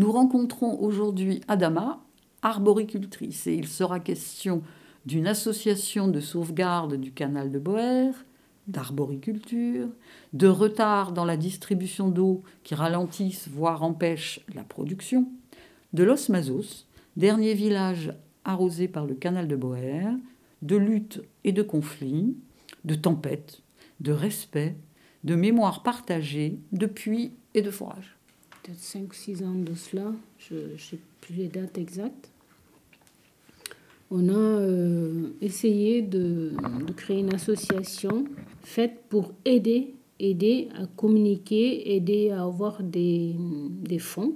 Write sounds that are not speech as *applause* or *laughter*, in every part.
Nous rencontrons aujourd'hui Adama, arboricultrice, et il sera question d'une association de sauvegarde du canal de Boer, d'arboriculture, de retard dans la distribution d'eau qui ralentissent, voire empêchent la production, de Los Mazos, dernier village arrosé par le canal de Boer, de lutte et de conflits, de tempêtes, de respect, de mémoire partagée, de puits et de forage. Peut-être 5-6 ans de cela, je ne sais plus les dates exactes. On a euh, essayé de, créer une association faite pour aider, aider à communiquer, aider à avoir des, fonds.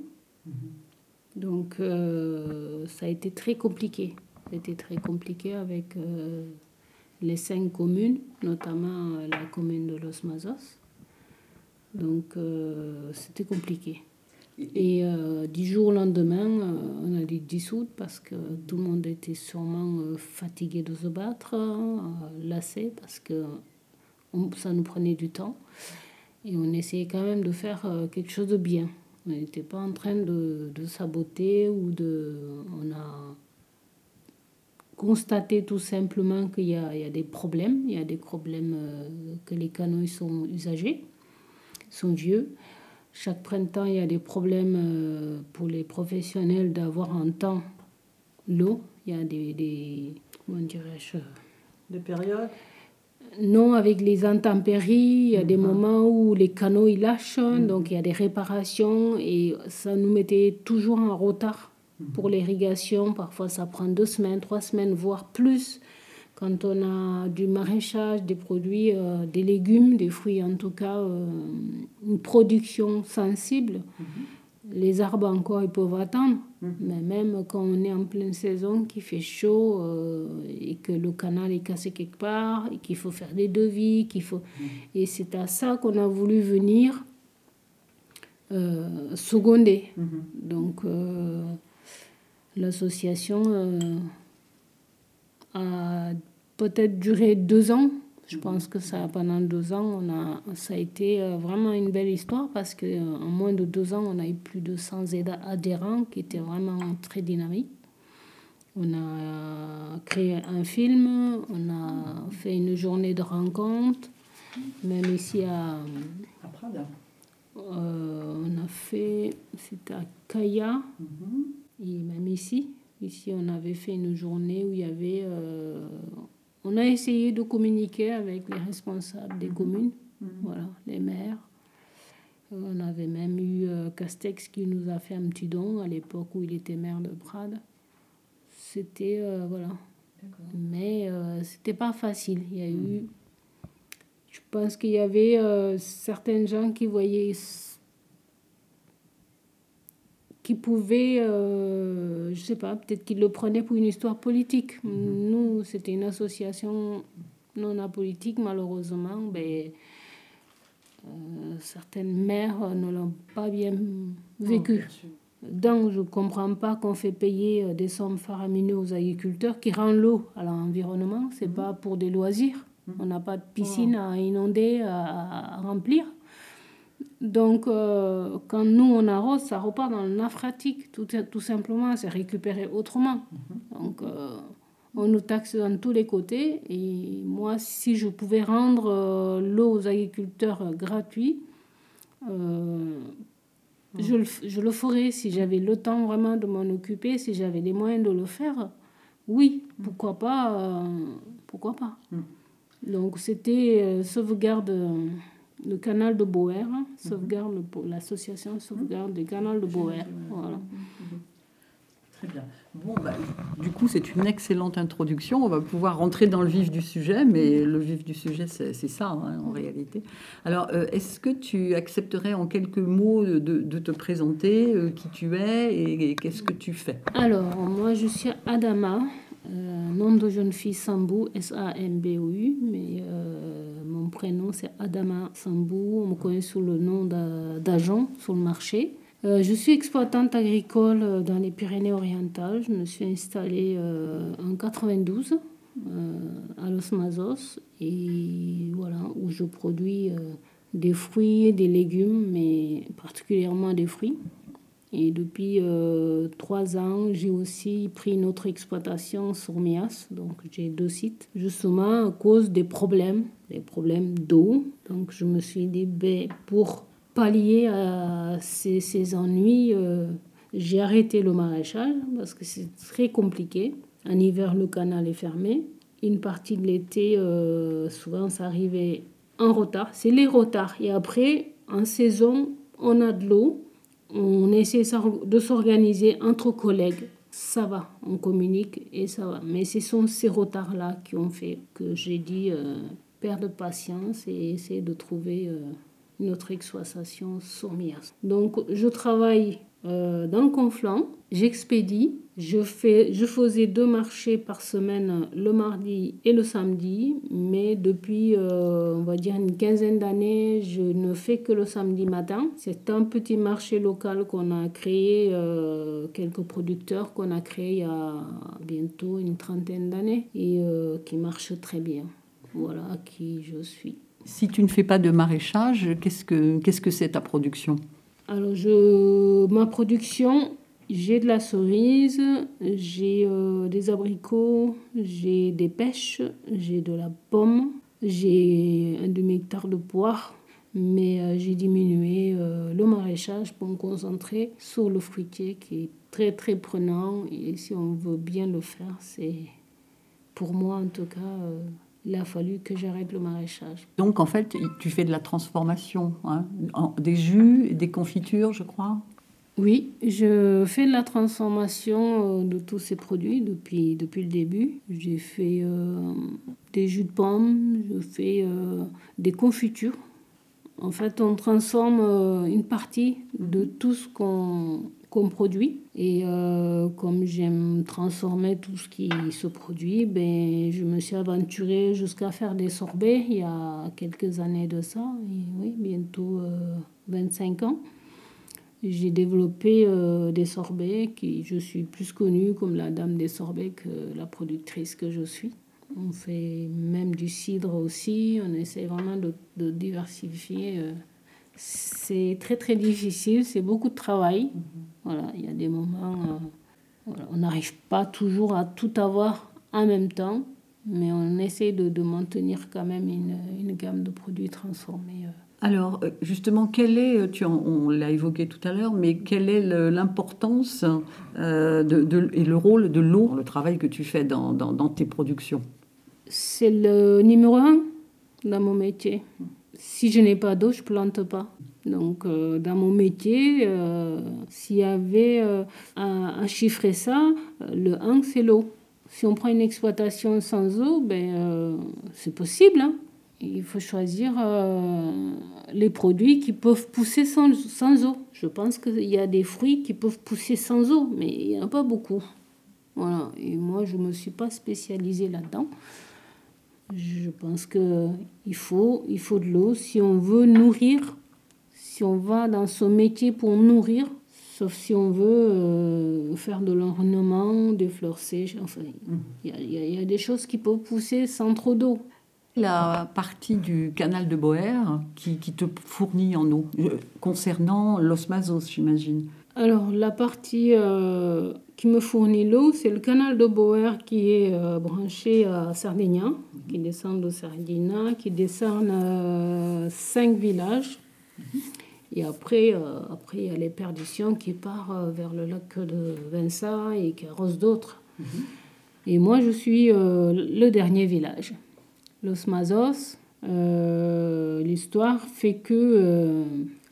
Mm-hmm. Donc euh, ça a été très compliqué. C'était très compliqué avec euh, les cinq communes, notamment la commune de Los Mazos. Donc c'était compliqué. Et du jour au lendemain, on a dû dissoudre parce que tout le monde était sûrement fatigué de se battre, lassé parce que ça nous prenait du temps. Et on essayait quand même de faire quelque chose de bien. On n'était pas en train de, saboter ou de. On a constater tout simplement qu'il y, a des problèmes. Il y a des problèmes euh, que les canaux sont usagés, sont vieux. Chaque printemps, il y a des problèmes euh, pour les professionnels d'avoir en temps l'eau. Il y a des, des comment dirais-je Des périodes? Non, avec les intempéries, il y a des mhm. moments où les canaux ils lâchent, mhm. donc il y a des réparations et ça nous mettait toujours en retard pour l'irrigation, parfois ça prend deux semaines, trois semaines, voire plus. Quand on a du maraîchage, des produits, euh, des légumes, des fruits en tout cas, euh, une production sensible, mhm. les arbres encore ils peuvent attendre. Mhm. Mais même quand on est en pleine saison, qu'il fait chaud euh, et que le canal est cassé quelque part et qu'il faut faire des devis, qu'il faut... Mhm. Et c'est à ça qu'on a voulu venir seconder. Donc L'association a peut-être duré deux ans. Je pense que ça, pendant deux ans, on a, ça a été euh, vraiment une belle histoire parce qu'en euh, moins de deux ans, on a eu plus de 100 adhérents qui étaient vraiment très dynamiques. On a créé un film, on a fait une journée de rencontre, même ici à, à Prada. on a fait, c'était à Kaya. Mhm. Et même ici, ici, on avait fait une journée où il y avait. Euh, on a essayé de communiquer avec les responsables des mhm. communes, mhm. voilà, les maires. Euh, on avait même eu euh, Castex qui nous a fait un petit don à l'époque où il était maire de Prades. C'était. voilà. Mais c'était pas facile. Il y a eu. Mhm. Je pense qu'il y avait certains gens qui voyaient qui pouvait, euh, je sais pas, peut-être qu'il le prenait pour une histoire politique. Mhm. Nous, c'était une association non apolitique, malheureusement. Ben, euh, certaines mères ne l'ont pas bien vécu. Donc, je ne comprends pas qu'on fait payer euh, des sommes faramineuses aux agriculteurs qui rendent l'eau à l'environnement. Ce n'est mhm. pas pour des loisirs. Mhm. On n'a pas de piscine à inonder, à remplir. Donc, euh, quand nous, on arrose, ça repart dans le naphratique, tout, tout simplement, c'est récupéré autrement. Mhm. Donc, euh, on nous taxe dans tous les côtés. Et moi, si je pouvais rendre euh, l'eau aux agriculteurs gratuit, mhm. je, le, je, le, ferais si j'avais le temps vraiment de m'en occuper, si j'avais les moyens de le faire. Oui, mhm. pourquoi pas Pourquoi pas Donc, c'était sauvegarde le canal de Boer, hein, sauvegarde l'association sauvegarde du canal de Boer. Voilà. Très bien. Bon, bah, du coup, c'est une excellente introduction. On va pouvoir rentrer dans le vif du sujet, mais le vif du sujet, c'est ça hein, en réalité. Alors, euh, est-ce que tu accepterais en quelques mots de, te présenter euh, qui tu es et, qu'est-ce que tu fais? Alors, moi, je suis Adama, euh, nom de jeune fille Sambou, S-A-M-B-O-U, mais mon prénom c'est Adama Sambou, on me connaît sous le nom d'agent sur le marché. Euh, je suis exploitante agricole euh, dans les Pyrénées-Orientales. Je me suis installée euh, en 92 à Los Mazos et voilà où je produis des fruits, des légumes, mais particulièrement des fruits Et depuis euh, trois ans, j'ai aussi pris une autre exploitation sur Mias. Donc j'ai deux sites, justement à cause des problèmes, des problèmes d'eau. Donc je me suis dit, ben, pour pallier à ces, ces ennuis, euh, j'ai arrêté le maraîchage parce que c'est très compliqué. En hiver, le canal est fermé. Une partie de l'été, euh, souvent, ça arrivait en retard. C'est les retards. Et après, en saison, on a de l'eau on essaie de s'organiser entre collègues. Ça va, on communique et ça va. Mais ce sont ces retards-là qui ont fait que j'ai dit euh, perdre patience et essayer de trouver euh, une autre exploitation. Donc je travaille euh, dans le Conflant, j'expédie je, fais, je faisais deux marchés par semaine, le mardi et le samedi, mais depuis, euh, on va dire, une quinzaine d'années, je ne fais que le samedi matin. C'est un petit marché local qu'on a créé, euh, quelques producteurs qu'on a créé il y a bientôt une trentaine d'années et euh, qui marche très bien. Voilà qui je suis. Si tu ne fais pas de maraîchage, qu'est-ce que qu'est-ce que c'est ta production? Alors, je, ma production, j'ai de la cerise, j'ai euh, des abricots, j'ai des pêches, j'ai de la pomme, j'ai un demi-hectare de poire, mais euh, j'ai diminué euh, le maraîchage pour me concentrer sur le fruitier qui est très très prenant et si on veut bien le faire, c'est pour moi en tout cas il a fallu que j'arrête le maraîchage. Donc en fait, tu fais de la transformation, hein, des jus, des confitures, je crois? Oui, je fais la transformation euh, de tous ces produits depuis, depuis le début. J'ai fait euh, des jus de pommes, je fais euh, des confitures. En fait, on transforme une partie de tout ce qu'on produit. Et comme j'aime transformer tout ce qui se produit, ben, je me suis aventurée jusqu'à faire des sorbets il y a quelques années de ça, oui, bientôt 25 ans. J'ai développé euh, des sorbets qui je suis plus connue comme la dame des sorbets que la productrice que je suis. On fait même du cidre aussi. On essaie vraiment de, de diversifier. Euh. C'est très très difficile. C'est beaucoup de travail. Voilà, il y a des moments. Euh, voilà, on n'arrive pas toujours à tout avoir en même temps, mais on essaie de, de maintenir quand même une, une, gamme de produits transformés. Alors, euh, justement, quel est, euh, tu on l'a évoqué tout à l'heure, mais quelle est l'importance euh, et le rôle de l'eau, le travail que tu fais dans, dans, tes productions? C'est le numéro un dans mon métier. Si je n'ai pas d'eau, je plante pas. Donc, dans mon métier, s'il y avait à, chiffrer ça, le 1, c'est l'eau. Si on prend une exploitation sans eau, ben, c'est possible. Hein il faut choisir euh, les produits qui peuvent pousser sans, sans eau. Je pense qu'il y a des fruits qui peuvent pousser sans eau, mais il n'y en a pas beaucoup. Voilà. Et moi, je ne me suis pas spécialisée là-dedans. Je pense qu'il faut, il faut de l'eau si on veut nourrir, si on va dans ce métier pour nourrir, sauf si on veut euh, faire de l'ornement, des fleurs sèches. Enfin, il y, y, a des choses qui peuvent pousser sans trop d'eau la partie du canal de Boer qui, qui te fournit en eau, euh, concernant l'osmasos, j'imagine Alors, la partie euh, qui me fournit l'eau, c'est le canal de Boer qui est euh, branché à Sardinia, qui descend de Sardinia, qui descend à cinq villages. Et après, après, il y a les perditions qui partent vers le lac de Vinça et qui arrosent d'autres. Mhm. Et moi, je suis le dernier village. L'osmasos, euh, l'histoire fait que euh,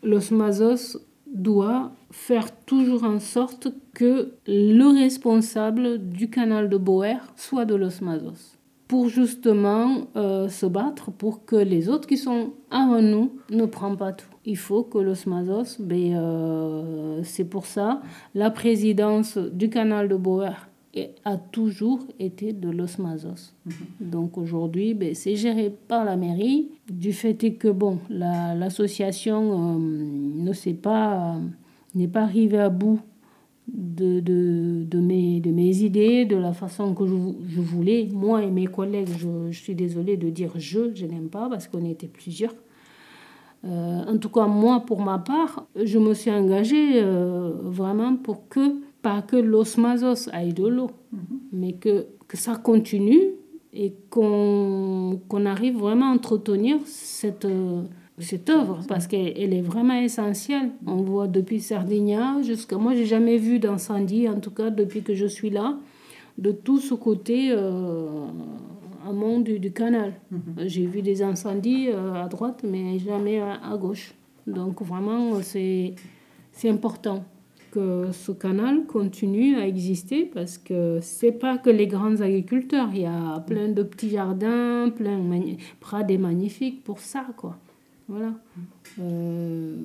l'osmasos doit faire toujours en sorte que le responsable du canal de Boer soit de l'osmasos pour justement euh, se battre pour que les autres qui sont avant nous ne prennent pas tout. Il faut que l'osmasos, ben, c'est pour ça, la présidence du canal de Boer a toujours été de l'osmasos. Mhm. Donc aujourd'hui, ben, c'est géré par la mairie. Du fait est que bon, l'association euh, ne s'est pas, n'est pas arrivée à bout de, de, de, mes, de mes idées, de la façon que je, je voulais. Moi et mes collègues, je, je, suis désolée de dire je, je n'aime pas parce qu'on était plusieurs. en tout cas, moi, pour ma part, je me suis engagée vraiment pour que, pas que l'osmasos aille de l'eau, mm-hmm. mais que, que ça continue et qu'on arrive vraiment à entretenir cette, cette œuvre parce qu'elle est vraiment essentielle. On voit depuis Sardinia jusqu'à moi, j'ai jamais vu d'incendie, en tout cas depuis que je suis là, de tout ce côté euh, amont du, du canal. Mhm. J'ai vu des incendies euh, à droite, mais jamais à, à gauche. Donc vraiment, c'est important que ce canal continue à exister parce que c'est pas que les grands agriculteurs, il y a plein de petits jardins, plein de prades magnifiques pour ça quoi. Voilà. Euh,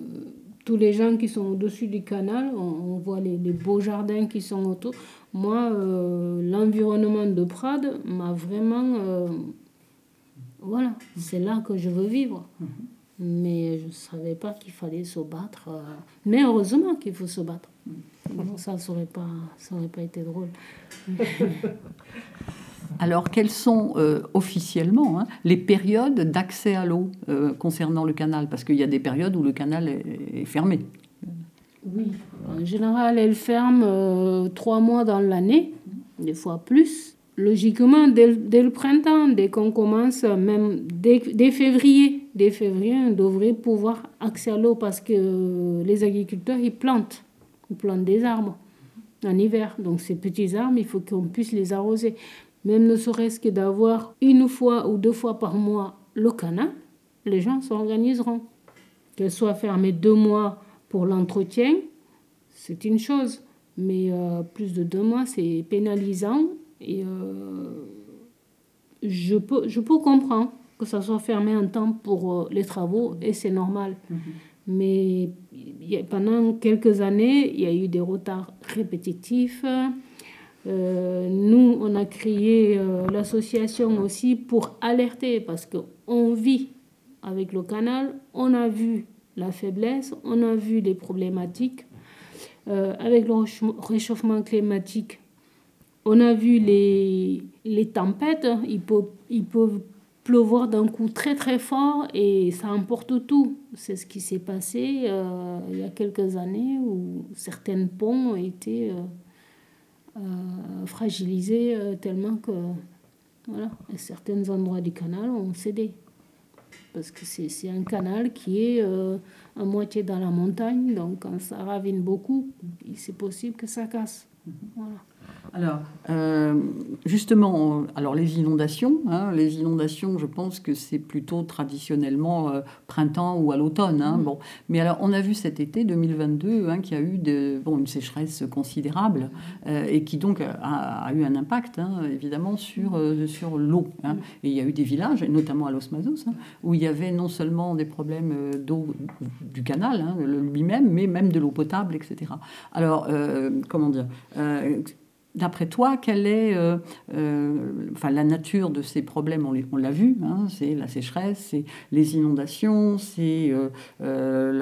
tous les gens qui sont au-dessus du canal, on, voit les, beaux jardins qui sont autour. Moi, euh, l'environnement de Prades m'a vraiment... Euh, voilà, c'est là que je veux vivre. Mhm. Mais je ne savais pas qu'il fallait se battre. mais heureusement qu'il faut se battre. ça n'aurait pas, ça aurait pas été drôle. *laughs* Alors, quelles sont euh, officiellement hein, les périodes d'accès à l'eau euh, concernant le canal? Parce qu'il y a des périodes où le canal est, fermé. Oui, en général, elle ferme euh, trois mois dans l'année, des fois plus. Logiquement, dès, le printemps, dès qu'on commence, même dès, février, dès février, on devrait pouvoir accès à l'eau parce que les agriculteurs, ils plantent, ils plantent des arbres en hiver. Donc ces petits arbres, il faut qu'on puisse les arroser même ne serait-ce que d'avoir une fois ou deux fois par mois le canal, les gens s'organiseront. Qu'elle soit fermée deux mois pour l'entretien, c'est une chose. Mais euh, plus de deux mois, c'est pénalisant. Et euh, je, peux, je peux comprendre que ça soit fermé un temps pour euh, les travaux, et c'est normal. Mhm. Mais pendant quelques années, il y a eu des retards répétitifs. Euh, nous, on a créé euh, l'association aussi pour alerter parce qu'on vit avec le canal, on a vu la faiblesse, on a vu les problématiques. Euh, avec le réchauffement climatique, on a vu les, les tempêtes, il peut, il peut pleuvoir d'un coup très très fort et ça emporte tout. C'est ce qui s'est passé il y a quelques années où certains ponts ont été euh, euh, tellement que voilà, certains endroits du canal ont cédé. Parce que c'est un canal qui est euh, à moitié dans la montagne, donc quand ça ravine beaucoup, c'est possible que ça casse. Voilà. Alors, euh, justement, alors les inondations, hein, les inondations, je pense que c'est plutôt traditionnellement euh, printemps ou à l'automne. Hein, mm. bon. Mais alors, on a vu cet été 2022 hein, qu'il y a eu de, bon, une sécheresse considérable euh, et qui donc a, eu un impact, évidemment, sur, sur l'eau. Mm. Et il y a eu des villages, notamment à Los Mazos, où il y avait non seulement des problèmes d'eau du canal lui-même, mais même de l'eau potable, etc. Alors, comment dire D'après toi, quelle est euh, euh, la nature de ces problèmes? On l'a vu, hein, c'est la sécheresse, c'est les inondations, c'est euh,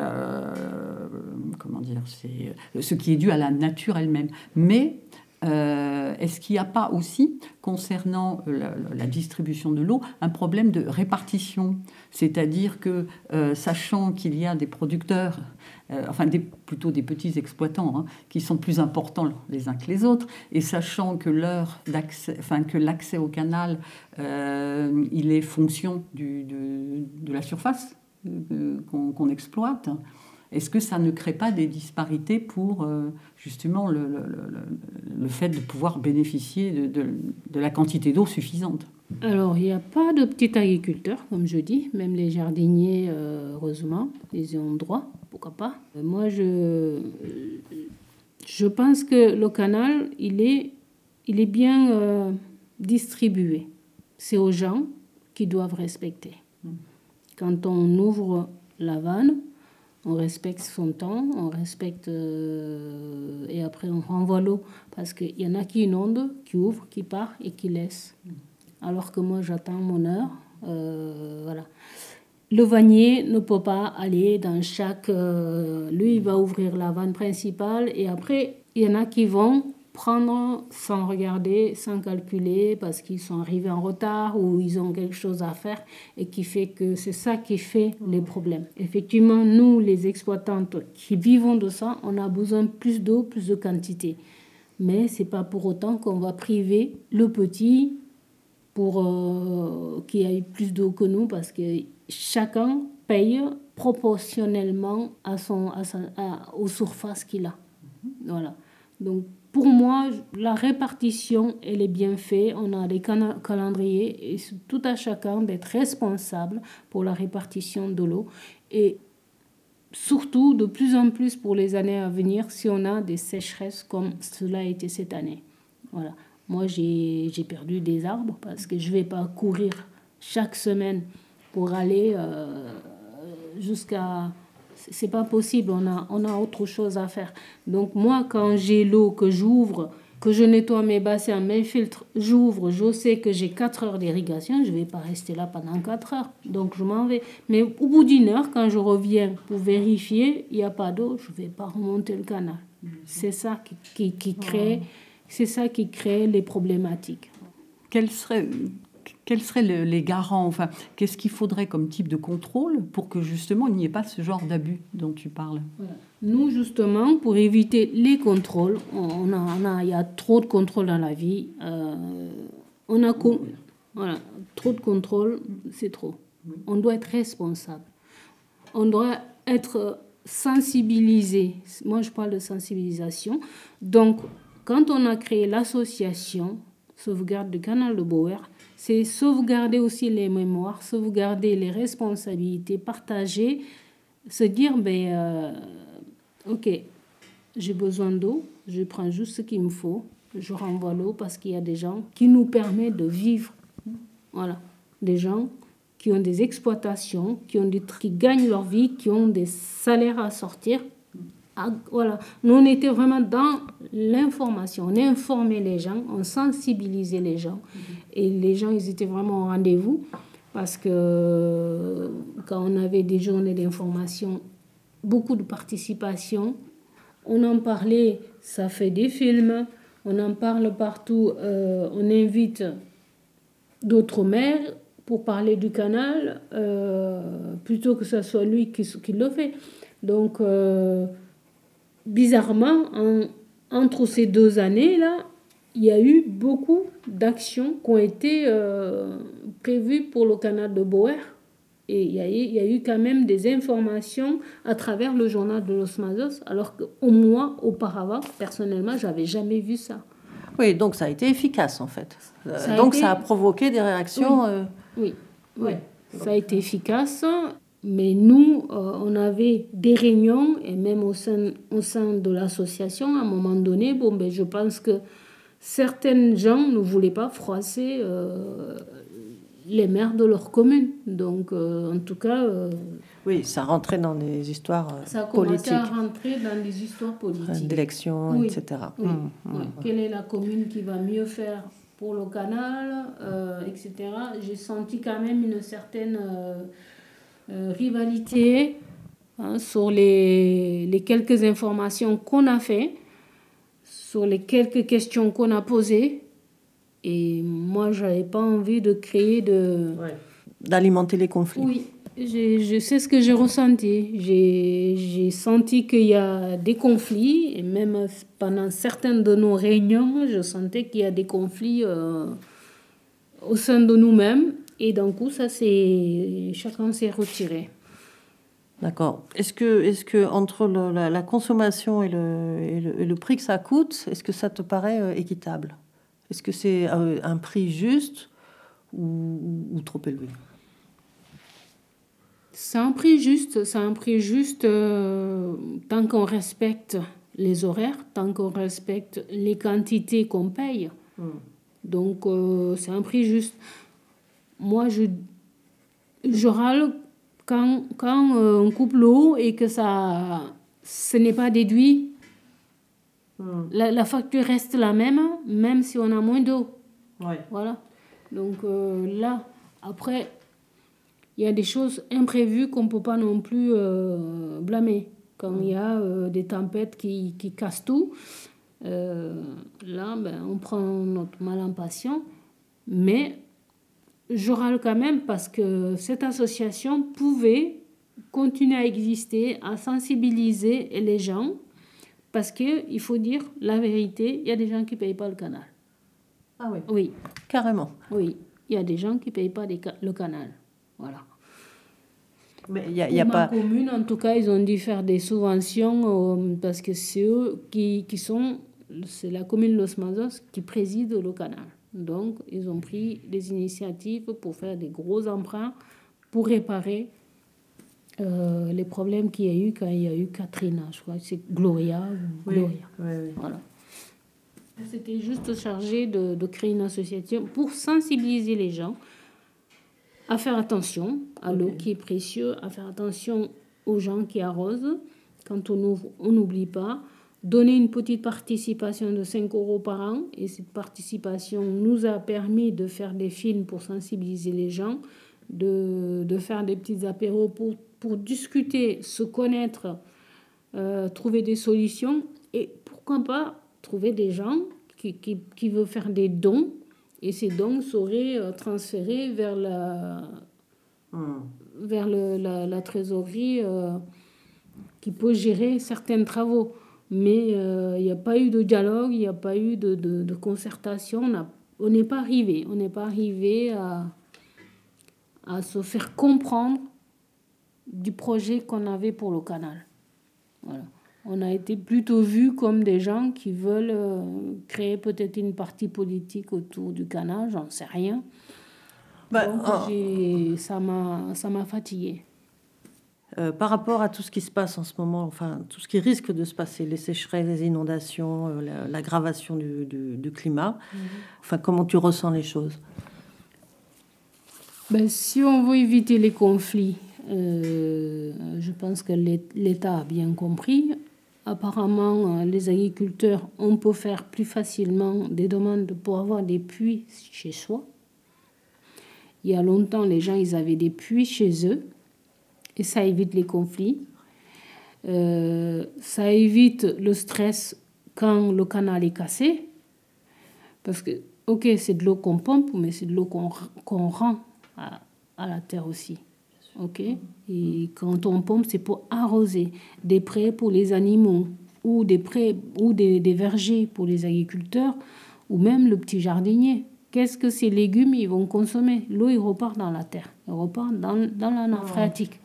comment dire, c'est ce qui est dû à la nature elle-même. Mais est-ce qu'il n'y a pas aussi, concernant la, distribution de l'eau, un problème de répartition? C'est-à-dire que, sachant qu'il y a des producteurs euh, enfin plutôt des petits exploitants, hein, qui sont plus importants les uns que les autres, et sachant que l'heure d'accès, enfin l'accès au canal, euh, il est fonction de, la surface euh, qu'on exploite. Est-ce que ça ne crée pas des disparités pour justement le, le, le, fait de pouvoir bénéficier de, de la quantité d'eau suffisante? Alors, il n'y a pas de petits agriculteurs, comme je dis, même les jardiniers, heureusement, ils ont droit pourquoi pas. Moi, je, je pense que le canal, il est, il est bien euh, distribué. C'est aux gens qui doivent respecter. Quand on ouvre la vanne, on respecte son temps, on respecte euh, et après on renvoie l'eau parce qu'il y en a qui inondent, qui ouvrent, qui partent et qui laissent. Alors que moi j'attends mon heure. Euh, voilà le vannier ne peut pas aller dans chaque... Euh, lui, il va ouvrir la vanne principale et après, il y en a qui vont prendre sans regarder, sans calculer, parce qu'ils sont arrivés en retard ou ils ont quelque chose à faire et qui fait que c'est ça qui fait les problèmes. Effectivement, nous, les exploitantes qui vivons de ça, on a besoin plus d'eau, plus de quantité. Mais c'est pas pour autant qu'on va priver le petit pour euh, qu'il ait plus d'eau que nous, parce que chacun paye proportionnellement à son, à aux surfaces qu'il a. Voilà. Donc, pour moi, la répartition, elle est bien faite. On a des calendriers et c'est tout à chacun d'être responsable pour la répartition de l'eau. Et surtout, de plus en plus pour les années à venir, si on a des sécheresses comme cela a été cette année. Voilà. Moi, j'ai perdu des arbres parce que je ne vais pas courir chaque semaine pour aller euh, jusqu'à c'est pas possible, on a, on a autre chose à faire. Donc moi, quand j'ai l'eau que j'ouvre, que je nettoie mes bassins, mes filtres, j'ouvre, je sais que j'ai 4 heures d'irrigation, je vais pas rester là pendant 4 heures. Donc je m'en vais. Mais au bout d'une heure, quand je reviens pour vérifier, il n'y a pas d'eau, je vais pas remonter le canal. C'est ça qui, qui, crée, c'est ça qui crée les problématiques. Quel serait quels seraient les garants Enfin, qu'est-ce qu'il faudrait comme type de contrôle pour que justement il n'y ait pas ce genre d'abus dont tu parles? Nous, justement, pour éviter les contrôles, on a, il y a trop de contrôles dans la vie. Euh, on a voilà, trop de contrôles, c'est trop. On doit être responsable. On doit être sensibilisé. Moi, je parle de sensibilisation. Donc, quand on a créé l'association Sauvegarde du canal de Boer, c'est sauvegarder aussi les mémoires, sauvegarder les responsabilités, partager, se dire, ben, euh, ok, j'ai besoin d'eau, je prends juste ce qu'il me faut, je renvoie l'eau parce qu'il y a des gens qui nous permettent de vivre. Voilà, des gens qui ont des exploitations, qui, qui gagnent leur vie, qui ont des salaires à sortir ah, voilà. Nous, on était vraiment dans l'information. On informait les gens, on sensibilisait les gens. Et les gens, ils étaient vraiment au rendez-vous. Parce que quand on avait des journées d'information, beaucoup de participation, on en parlait, ça fait des films, on en parle partout, euh, on invite d'autres maires pour parler du canal, euh, plutôt que ce soit lui qui, qui le fait. Donc, euh, bizarrement, entre ces deux années-là, il y a eu beaucoup d'actions qui ont été euh, prévues pour le canal de Boer. Et il y, a eu, il y, a eu, quand même des informations à travers le journal de Los Mazos, alors qu'au moins auparavant, personnellement, j'avais jamais vu ça. Oui, donc ça a été efficace en fait. Euh, donc ça a provoqué des réactions. Oui, euh, oui, oui. ça a été efficace. Mais nous, euh, on avait des réunions, et même au sein, au sein de l'association, à un moment donné, bon, ben, je pense que certains gens ne voulaient pas froisser euh, les maires de leur commune. Donc, euh, en tout cas... oui, ça rentrait dans des histoires ça a politiques. à rentrer dans des histoires politiques. D'élections, etc. Oui, hum, hum. Quelle est la commune qui va mieux faire pour le canal, etc. J'ai senti quand même une certaine rivalité hein, sur les, les, quelques informations qu'on a fait, sur les quelques questions qu'on a posées. Et moi, je n'avais pas envie de créer de... D'alimenter les conflits. Oui, je sais ce que j'ai ressenti. J'ai senti qu'il y a des conflits, et même pendant certaines de nos réunions, je sentais qu'il y a des conflits euh, au sein de nous-mêmes. Et d'un coup, ça c'est chacun s'est retiré. D'accord. Est-ce que, est que entre la, consommation et le, et le, prix que ça coûte, est-ce que ça te paraît euh, équitable? Est-ce que c'est euh, un, prix juste ou, trop élevé? C'est un prix juste. C'est un prix juste euh, tant qu'on respecte les horaires, tant qu'on respecte les quantités qu'on paye. Hmm. Donc c'est un prix juste moi, je, je râle quand, quand euh, on coupe l'eau et que ça, ce n'est pas déduit. Hmm. La, facture reste la même, même si on a moins d'eau. Voilà. Donc euh, là, après, il y a des choses imprévues qu'on ne peut pas non plus euh, blâmer. Quand il y a des tempêtes qui, qui cassent tout, la là, ben, on prend notre mal en patient. Mais je râle quand même parce que cette association pouvait continuer à exister, à sensibiliser les gens. Parce qu'il faut dire la vérité, il y a des gens qui ne payent pas le canal. Ah oui. Oui. Carrément. Oui. Il y a des gens qui ne payent pas le canal. Voilà. Mais il n'y a, y a pas. commune, en tout cas, ils ont dû faire des subventions euh, parce que c'est eux qui, qui sont. C'est la commune Los Mazos qui préside le canal. Donc, ils ont pris des initiatives pour faire des gros emprunts pour réparer euh, les problèmes qu'il y a eu quand il y a eu Katrina. Je crois que c'est Gloria. Gloria. Voilà. C'était juste chargé de, de, créer une association pour sensibiliser les gens à faire attention à l'eau qui est précieuse, à faire attention aux gens qui arrosent. Quand on ouvre, on n'oublie pas. Donner une petite participation de 5 euros par an. Et cette participation nous a permis de faire des films pour sensibiliser les gens, de, de faire des petits apéros pour, pour discuter, se connaître, euh, trouver des solutions. Et pourquoi pas trouver des gens qui, qui, qui veulent faire des dons et ces dons seraient euh, transférés vers la, hmm. vers le, la, la, trésorerie euh, qui peut gérer certains travaux. Mais euh, il n'y a pas eu de dialogue, il n'y a pas eu de, de, de concertation. On n'est pas arrivé. On n'est pas arrivé à, à se faire comprendre du projet qu'on avait pour le canal. Voilà on a été plutôt vus comme des gens qui veulent euh, créer peut-être une partie politique autour du canal, j'en sais rien. Bah, Donc, oh. ça m'a fatigué. Euh, par rapport à tout ce qui se passe en ce moment, enfin tout ce qui risque de se passer, les sécheresses, les inondations, euh, l'aggravation du, du, climat, mhm. enfin comment tu ressens les choses? Ben, Si on veut éviter les conflits, je pense que l'État a bien compris apparemment, euh, les agriculteurs, on peut faire plus facilement des demandes pour avoir des puits chez soi. Il y a longtemps, les gens, ils avaient des puits chez eux et ça évite les conflits. Euh, ça évite le stress quand le canal est cassé. Parce que, ok, c'est de l'eau qu'on pompe, mais c'est de l'eau qu'on rend à, à la terre aussi. Ok? Et quand on pompe, c'est pour arroser des prés pour les animaux ou des prés ou des, des, vergers pour les agriculteurs ou même le petit jardinier. Qu'est-ce que ces légumes ils vont consommer? L'eau, il repart dans la terre, il repart dans, dans la nappe phréatique.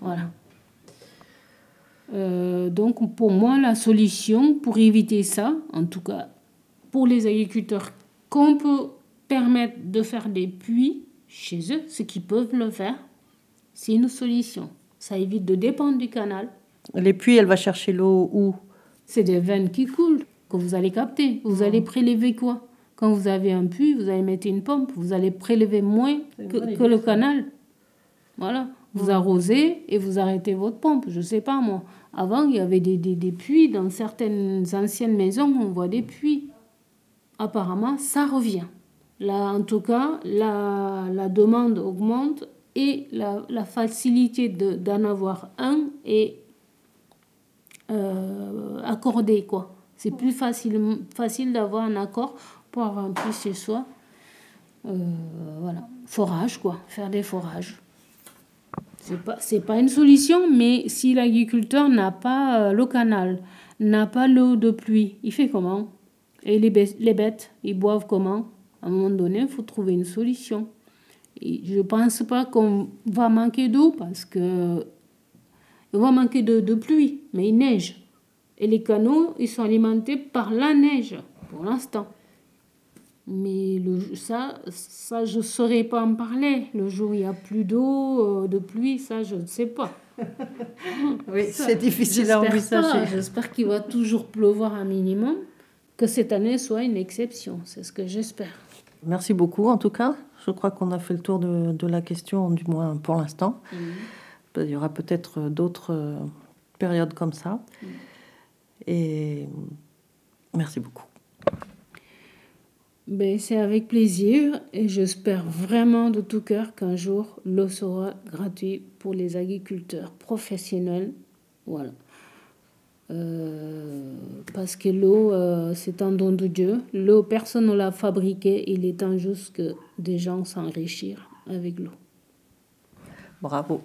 Voilà. Euh, donc pour moi, la solution pour éviter ça, en tout cas pour les agriculteurs, qu'on peut permettre de faire des puits chez eux, ce qu'ils peuvent le faire, c'est une solution. Ça évite de dépendre du canal. Les puits, elle va chercher l'eau où? C'est des veines qui coulent que vous allez capter. Vous allez prélever quoi? Quand vous avez un puits, vous allez mettre une pompe. Vous allez prélever moins que, que le canal. Voilà. Vous arrosez et vous arrêtez votre pompe. Je ne sais pas moi. Avant, il y avait des, des, des puits dans certaines anciennes maisons. On voit des puits. Apparemment, ça revient. Là, en tout cas, la, la demande augmente et la, la facilité d'en avoir un est euh, accordée. Quoi. C'est plus facile, facile d'avoir un accord pour avoir un puits chez soi. Euh, voilà. Forage, quoi. Faire des forages. C'est pas, pas une solution, mais si l'agriculteur n'a pas euh, le canal, n'a pas l'eau de pluie, il fait comment? Et les, les bêtes, ils boivent comment? À un moment donné, il faut trouver une solution. Et je pense pas qu'on va manquer d'eau parce que on va manquer de, de, pluie, mais il neige. Et les canaux, ils sont alimentés par la neige pour l'instant. Mais le, ça, ça, je ne saurais pas en parler. Le jour où il n'y a plus d'eau, euh, de pluie, ça, je ne sais pas. *laughs* oui, c'est difficile à envisager. J'espère qu'il va toujours pleuvoir un minimum, que cette année soit une exception. C'est ce que j'espère. Merci beaucoup, en tout cas. Je crois qu'on a fait le tour de, de, la question, du moins pour l'instant. Mmh. Il y aura peut-être d'autres euh, périodes comme ça. Mmh. Et merci beaucoup. Ben, c'est avec plaisir et j'espère vraiment de tout cœur qu'un jour l'eau sera gratuite pour les agriculteurs professionnels. Voilà. Euh, parce que l'eau, euh, c'est un don de Dieu. L'eau, personne ne l'a fabriquée. Il est temps juste que des gens s'enrichissent avec l'eau. Bravo.